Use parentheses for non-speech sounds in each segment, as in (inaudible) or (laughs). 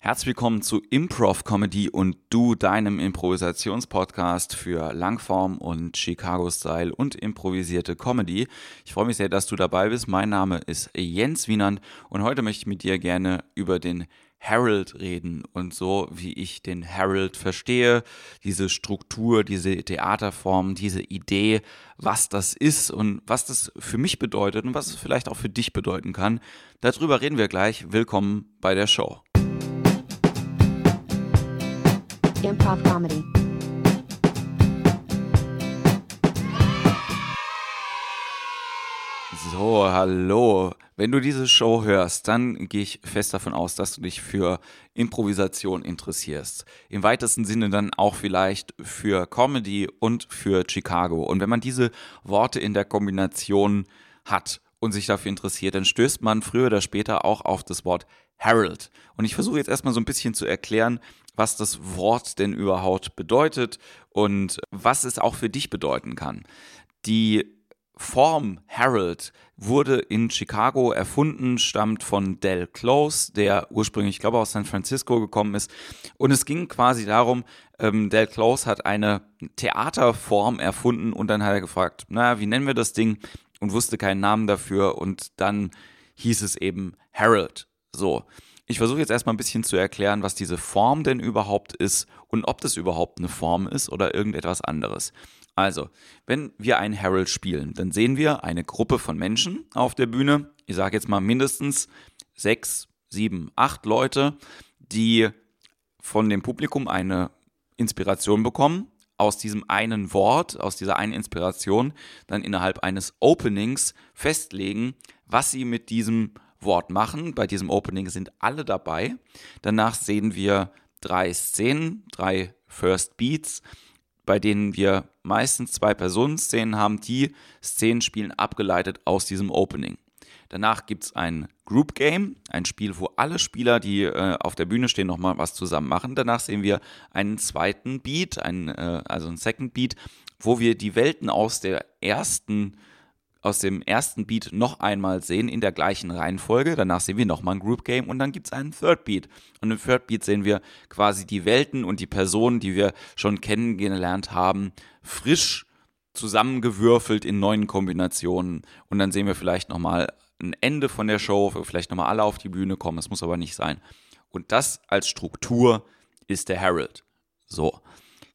Herzlich willkommen zu Improv Comedy und du, deinem Improvisationspodcast für Langform und Chicago-Style und improvisierte Comedy. Ich freue mich sehr, dass du dabei bist. Mein Name ist Jens Wienand und heute möchte ich mit dir gerne über den Harold reden und so, wie ich den Harold verstehe, diese Struktur, diese Theaterform, diese Idee, was das ist und was das für mich bedeutet und was es vielleicht auch für dich bedeuten kann. Darüber reden wir gleich. Willkommen bei der Show. Improv Comedy. So, hallo. Wenn du diese Show hörst, dann gehe ich fest davon aus, dass du dich für Improvisation interessierst. Im weitesten Sinne dann auch vielleicht für Comedy und für Chicago. Und wenn man diese Worte in der Kombination hat und sich dafür interessiert, dann stößt man früher oder später auch auf das Wort Harold. Und ich versuche jetzt erstmal so ein bisschen zu erklären, was das Wort denn überhaupt bedeutet und was es auch für dich bedeuten kann. Die Form Harold wurde in Chicago erfunden, stammt von Del Close, der ursprünglich, ich glaube, aus San Francisco gekommen ist. Und es ging quasi darum, ähm, Del Close hat eine Theaterform erfunden und dann hat er gefragt, naja, wie nennen wir das Ding? Und wusste keinen Namen dafür und dann hieß es eben Harold. So. Ich versuche jetzt erstmal ein bisschen zu erklären, was diese Form denn überhaupt ist und ob das überhaupt eine Form ist oder irgendetwas anderes. Also, wenn wir einen Herald spielen, dann sehen wir eine Gruppe von Menschen auf der Bühne. Ich sage jetzt mal mindestens sechs, sieben, acht Leute, die von dem Publikum eine Inspiration bekommen, aus diesem einen Wort, aus dieser einen Inspiration, dann innerhalb eines Openings festlegen, was sie mit diesem Wort machen. Bei diesem Opening sind alle dabei. Danach sehen wir drei Szenen, drei First Beats, bei denen wir meistens zwei Personenszenen haben. Die Szenen spielen abgeleitet aus diesem Opening. Danach gibt es ein Group Game, ein Spiel, wo alle Spieler, die äh, auf der Bühne stehen, nochmal was zusammen machen. Danach sehen wir einen zweiten Beat, einen, äh, also einen Second Beat, wo wir die Welten aus der ersten aus dem ersten Beat noch einmal sehen in der gleichen Reihenfolge. Danach sehen wir nochmal ein Group Game und dann gibt es einen Third Beat. Und im Third Beat sehen wir quasi die Welten und die Personen, die wir schon kennengelernt haben, frisch zusammengewürfelt in neuen Kombinationen. Und dann sehen wir vielleicht nochmal ein Ende von der Show, vielleicht nochmal alle auf die Bühne kommen. Es muss aber nicht sein. Und das als Struktur ist der Herald. So.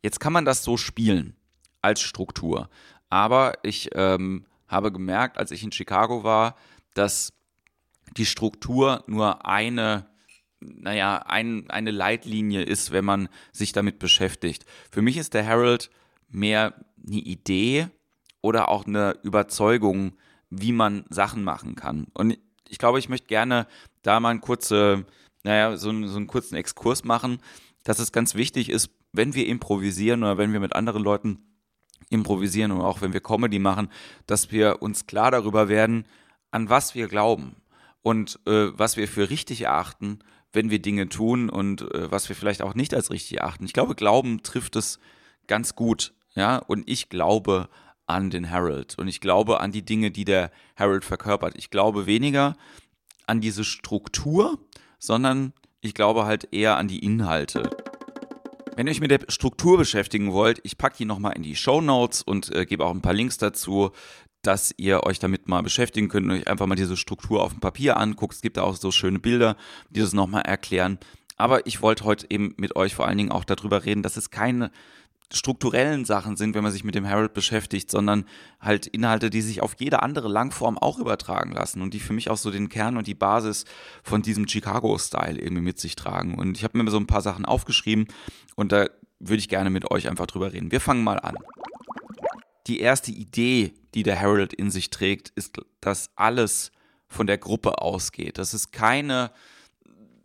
Jetzt kann man das so spielen als Struktur. Aber ich ähm, habe gemerkt, als ich in Chicago war, dass die Struktur nur eine, naja, ein, eine Leitlinie ist, wenn man sich damit beschäftigt. Für mich ist der Herald mehr eine Idee oder auch eine Überzeugung, wie man Sachen machen kann. Und ich glaube, ich möchte gerne da mal einen kurze, naja, so, so einen kurzen Exkurs machen, dass es ganz wichtig ist, wenn wir improvisieren oder wenn wir mit anderen Leuten improvisieren und auch wenn wir Comedy machen, dass wir uns klar darüber werden, an was wir glauben und äh, was wir für richtig erachten, wenn wir Dinge tun und äh, was wir vielleicht auch nicht als richtig erachten. Ich glaube, Glauben trifft es ganz gut, ja, und ich glaube an den Harold und ich glaube an die Dinge, die der Harold verkörpert. Ich glaube weniger an diese Struktur, sondern ich glaube halt eher an die Inhalte. Wenn ihr euch mit der Struktur beschäftigen wollt, ich packe die nochmal in die Show Notes und äh, gebe auch ein paar Links dazu, dass ihr euch damit mal beschäftigen könnt und euch einfach mal diese Struktur auf dem Papier anguckt. Es gibt da auch so schöne Bilder, die das nochmal erklären. Aber ich wollte heute eben mit euch vor allen Dingen auch darüber reden, dass es keine strukturellen Sachen sind, wenn man sich mit dem Herald beschäftigt, sondern halt Inhalte, die sich auf jede andere Langform auch übertragen lassen und die für mich auch so den Kern und die Basis von diesem Chicago-Style irgendwie mit sich tragen. Und ich habe mir so ein paar Sachen aufgeschrieben und da würde ich gerne mit euch einfach drüber reden. Wir fangen mal an. Die erste Idee, die der Herald in sich trägt, ist, dass alles von der Gruppe ausgeht. Dass es keine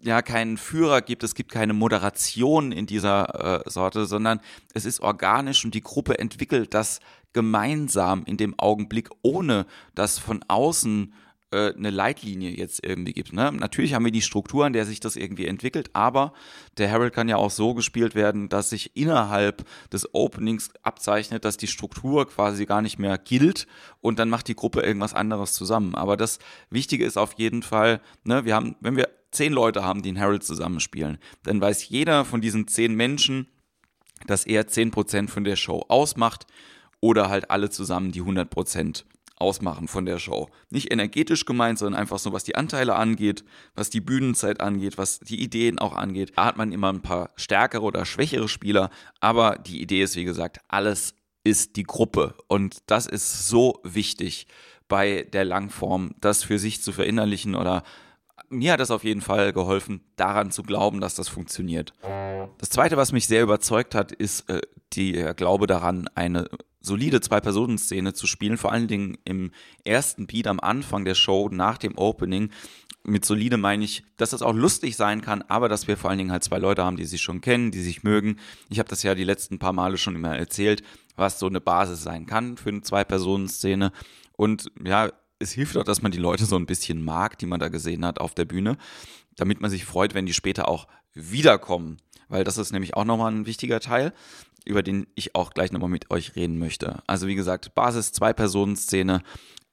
ja keinen Führer gibt, es gibt keine Moderation in dieser äh, Sorte, sondern es ist organisch und die Gruppe entwickelt das gemeinsam in dem Augenblick, ohne dass von außen äh, eine Leitlinie jetzt irgendwie gibt. Ne? Natürlich haben wir die Struktur, an der sich das irgendwie entwickelt, aber der Herald kann ja auch so gespielt werden, dass sich innerhalb des Openings abzeichnet, dass die Struktur quasi gar nicht mehr gilt und dann macht die Gruppe irgendwas anderes zusammen. Aber das Wichtige ist auf jeden Fall, ne, wir haben, wenn wir zehn Leute haben, die einen Herald zusammenspielen, dann weiß jeder von diesen zehn Menschen, dass er zehn Prozent von der Show ausmacht oder halt alle zusammen die 100 Prozent ausmachen von der Show. Nicht energetisch gemeint, sondern einfach so, was die Anteile angeht, was die Bühnenzeit angeht, was die Ideen auch angeht. Da hat man immer ein paar stärkere oder schwächere Spieler, aber die Idee ist, wie gesagt, alles ist die Gruppe. Und das ist so wichtig bei der Langform, das für sich zu verinnerlichen oder mir hat es auf jeden Fall geholfen, daran zu glauben, dass das funktioniert. Das zweite, was mich sehr überzeugt hat, ist äh, der Glaube daran, eine solide Zwei-Personen-Szene zu spielen, vor allen Dingen im ersten Beat am Anfang der Show, nach dem Opening. Mit solide meine ich, dass das auch lustig sein kann, aber dass wir vor allen Dingen halt zwei Leute haben, die sich schon kennen, die sich mögen. Ich habe das ja die letzten paar Male schon immer erzählt, was so eine Basis sein kann für eine Zwei-Personen-Szene. Und ja, es hilft auch, dass man die Leute so ein bisschen mag, die man da gesehen hat auf der Bühne, damit man sich freut, wenn die später auch wiederkommen. Weil das ist nämlich auch nochmal ein wichtiger Teil über den ich auch gleich nochmal mit euch reden möchte. Also wie gesagt, Basis Zwei-Personen-Szene,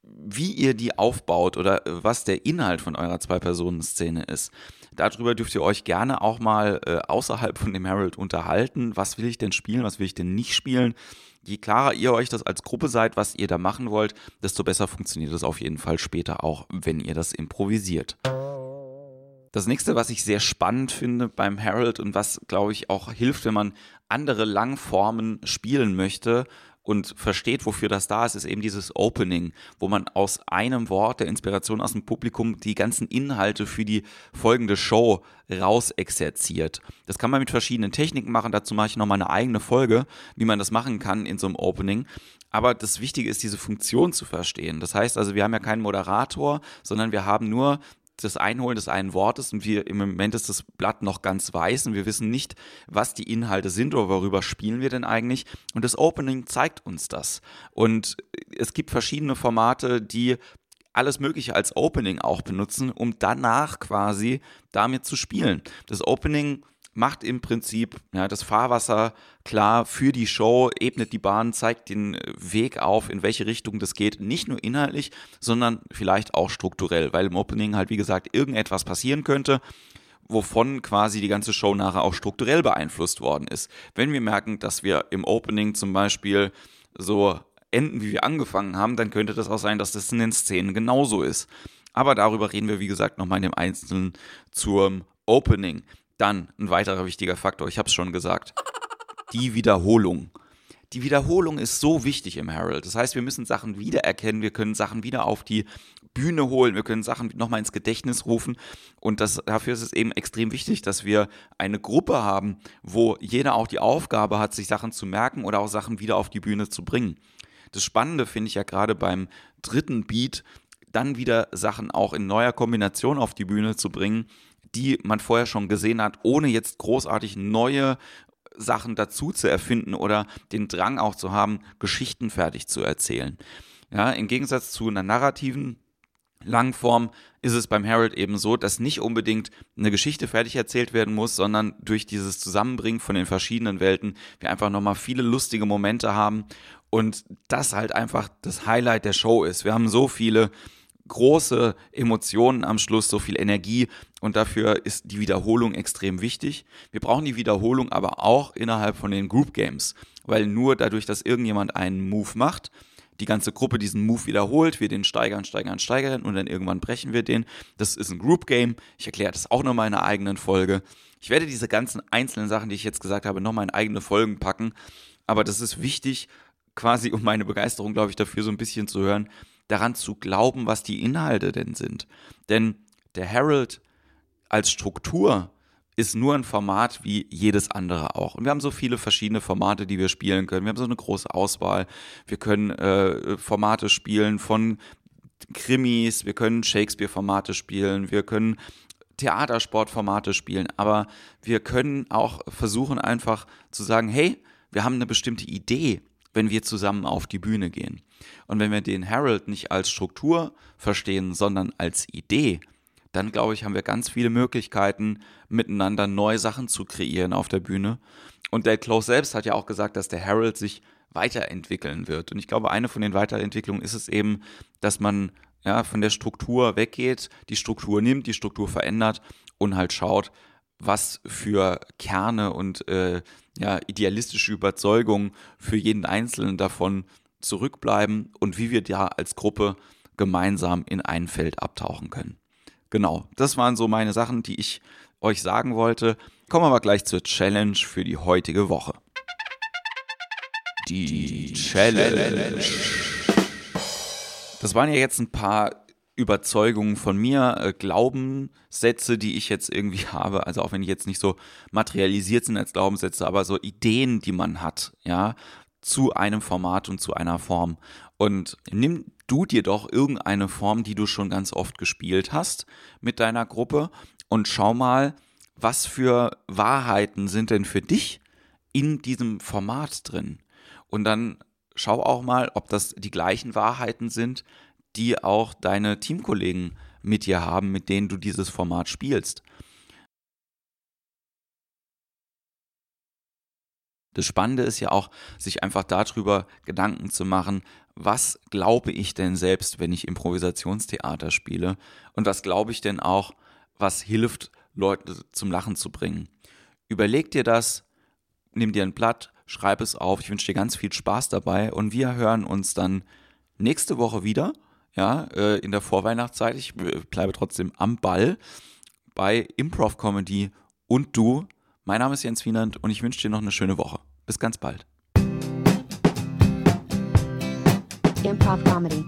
wie ihr die aufbaut oder was der Inhalt von eurer Zwei-Personen-Szene ist. Darüber dürft ihr euch gerne auch mal äh, außerhalb von dem Herald unterhalten. Was will ich denn spielen, was will ich denn nicht spielen? Je klarer ihr euch das als Gruppe seid, was ihr da machen wollt, desto besser funktioniert es auf jeden Fall später auch, wenn ihr das improvisiert. Das nächste, was ich sehr spannend finde beim Herald und was, glaube ich, auch hilft, wenn man andere Langformen spielen möchte und versteht, wofür das da ist, ist eben dieses Opening, wo man aus einem Wort der Inspiration aus dem Publikum die ganzen Inhalte für die folgende Show rausexerziert. Das kann man mit verschiedenen Techniken machen. Dazu mache ich nochmal eine eigene Folge, wie man das machen kann in so einem Opening. Aber das Wichtige ist, diese Funktion zu verstehen. Das heißt also, wir haben ja keinen Moderator, sondern wir haben nur das Einholen des einen Wortes und wir im Moment ist das Blatt noch ganz weiß und wir wissen nicht, was die Inhalte sind oder worüber spielen wir denn eigentlich. Und das Opening zeigt uns das. Und es gibt verschiedene Formate, die alles Mögliche als Opening auch benutzen, um danach quasi damit zu spielen. Das Opening macht im Prinzip ja, das Fahrwasser klar für die Show, ebnet die Bahn, zeigt den Weg auf, in welche Richtung das geht. Nicht nur inhaltlich, sondern vielleicht auch strukturell, weil im Opening halt, wie gesagt, irgendetwas passieren könnte wovon quasi die ganze Show nachher auch strukturell beeinflusst worden ist. Wenn wir merken, dass wir im Opening zum Beispiel so enden, wie wir angefangen haben, dann könnte das auch sein, dass das in den Szenen genauso ist. Aber darüber reden wir, wie gesagt, nochmal in dem Einzelnen zum Opening. Dann ein weiterer wichtiger Faktor, ich habe es schon gesagt, die Wiederholung. Die Wiederholung ist so wichtig im Herald. Das heißt, wir müssen Sachen wiedererkennen, wir können Sachen wieder auf die Bühne holen, wir können Sachen nochmal ins Gedächtnis rufen. Und das, dafür ist es eben extrem wichtig, dass wir eine Gruppe haben, wo jeder auch die Aufgabe hat, sich Sachen zu merken oder auch Sachen wieder auf die Bühne zu bringen. Das Spannende finde ich ja gerade beim dritten Beat, dann wieder Sachen auch in neuer Kombination auf die Bühne zu bringen, die man vorher schon gesehen hat, ohne jetzt großartig neue Sachen dazu zu erfinden oder den Drang auch zu haben, Geschichten fertig zu erzählen. Ja, im Gegensatz zu einer narrativen Langform ist es beim Herald eben so, dass nicht unbedingt eine Geschichte fertig erzählt werden muss, sondern durch dieses Zusammenbringen von den verschiedenen Welten wir einfach nochmal viele lustige Momente haben und das halt einfach das Highlight der Show ist. Wir haben so viele große Emotionen am Schluss, so viel Energie und dafür ist die Wiederholung extrem wichtig. Wir brauchen die Wiederholung aber auch innerhalb von den Group Games, weil nur dadurch, dass irgendjemand einen Move macht, die ganze Gruppe diesen Move wiederholt, wir den steigern, steigern, steigern und dann irgendwann brechen wir den. Das ist ein Group Game. Ich erkläre das auch nochmal in einer eigenen Folge. Ich werde diese ganzen einzelnen Sachen, die ich jetzt gesagt habe, nochmal in eigene Folgen packen. Aber das ist wichtig, quasi um meine Begeisterung, glaube ich, dafür so ein bisschen zu hören, daran zu glauben, was die Inhalte denn sind. Denn der Herald als Struktur ist nur ein Format wie jedes andere auch. Und wir haben so viele verschiedene Formate, die wir spielen können. Wir haben so eine große Auswahl. Wir können äh, Formate spielen von Krimis, wir können Shakespeare-Formate spielen, wir können Theatersportformate spielen, aber wir können auch versuchen einfach zu sagen, hey, wir haben eine bestimmte Idee wenn wir zusammen auf die Bühne gehen. Und wenn wir den Harold nicht als Struktur verstehen, sondern als Idee, dann glaube ich, haben wir ganz viele Möglichkeiten, miteinander neue Sachen zu kreieren auf der Bühne. Und der Close selbst hat ja auch gesagt, dass der Harold sich weiterentwickeln wird. Und ich glaube, eine von den Weiterentwicklungen ist es eben, dass man ja, von der Struktur weggeht, die Struktur nimmt, die Struktur verändert und halt schaut, was für Kerne und äh, ja, idealistische Überzeugungen für jeden Einzelnen davon zurückbleiben und wie wir da als Gruppe gemeinsam in ein Feld abtauchen können. Genau, das waren so meine Sachen, die ich euch sagen wollte. Kommen wir aber gleich zur Challenge für die heutige Woche. Die Challenge. Das waren ja jetzt ein paar Überzeugungen von mir, äh, Glaubenssätze, die ich jetzt irgendwie (laughs) habe, also auch wenn die jetzt nicht so materialisiert sind als Glaubenssätze, aber so Ideen, die man hat, ja, zu einem Format und zu einer Form. Und nimm du dir doch irgendeine Form, die du schon ganz oft gespielt hast mit deiner Gruppe und schau mal, was für Wahrheiten sind denn für dich in diesem Format drin? Und dann schau auch mal, ob das die gleichen Wahrheiten sind, die auch deine Teamkollegen mit dir haben, mit denen du dieses Format spielst. Das Spannende ist ja auch, sich einfach darüber Gedanken zu machen, was glaube ich denn selbst, wenn ich Improvisationstheater spiele und was glaube ich denn auch, was hilft, Leute zum Lachen zu bringen. Überleg dir das, nimm dir ein Blatt, schreib es auf. Ich wünsche dir ganz viel Spaß dabei und wir hören uns dann nächste Woche wieder, ja, äh, in der Vorweihnachtszeit. Ich bleibe trotzdem am Ball bei Improv Comedy und du. Mein Name ist Jens Wienand und ich wünsche dir noch eine schöne Woche. Bis ganz bald. Improv Comedy.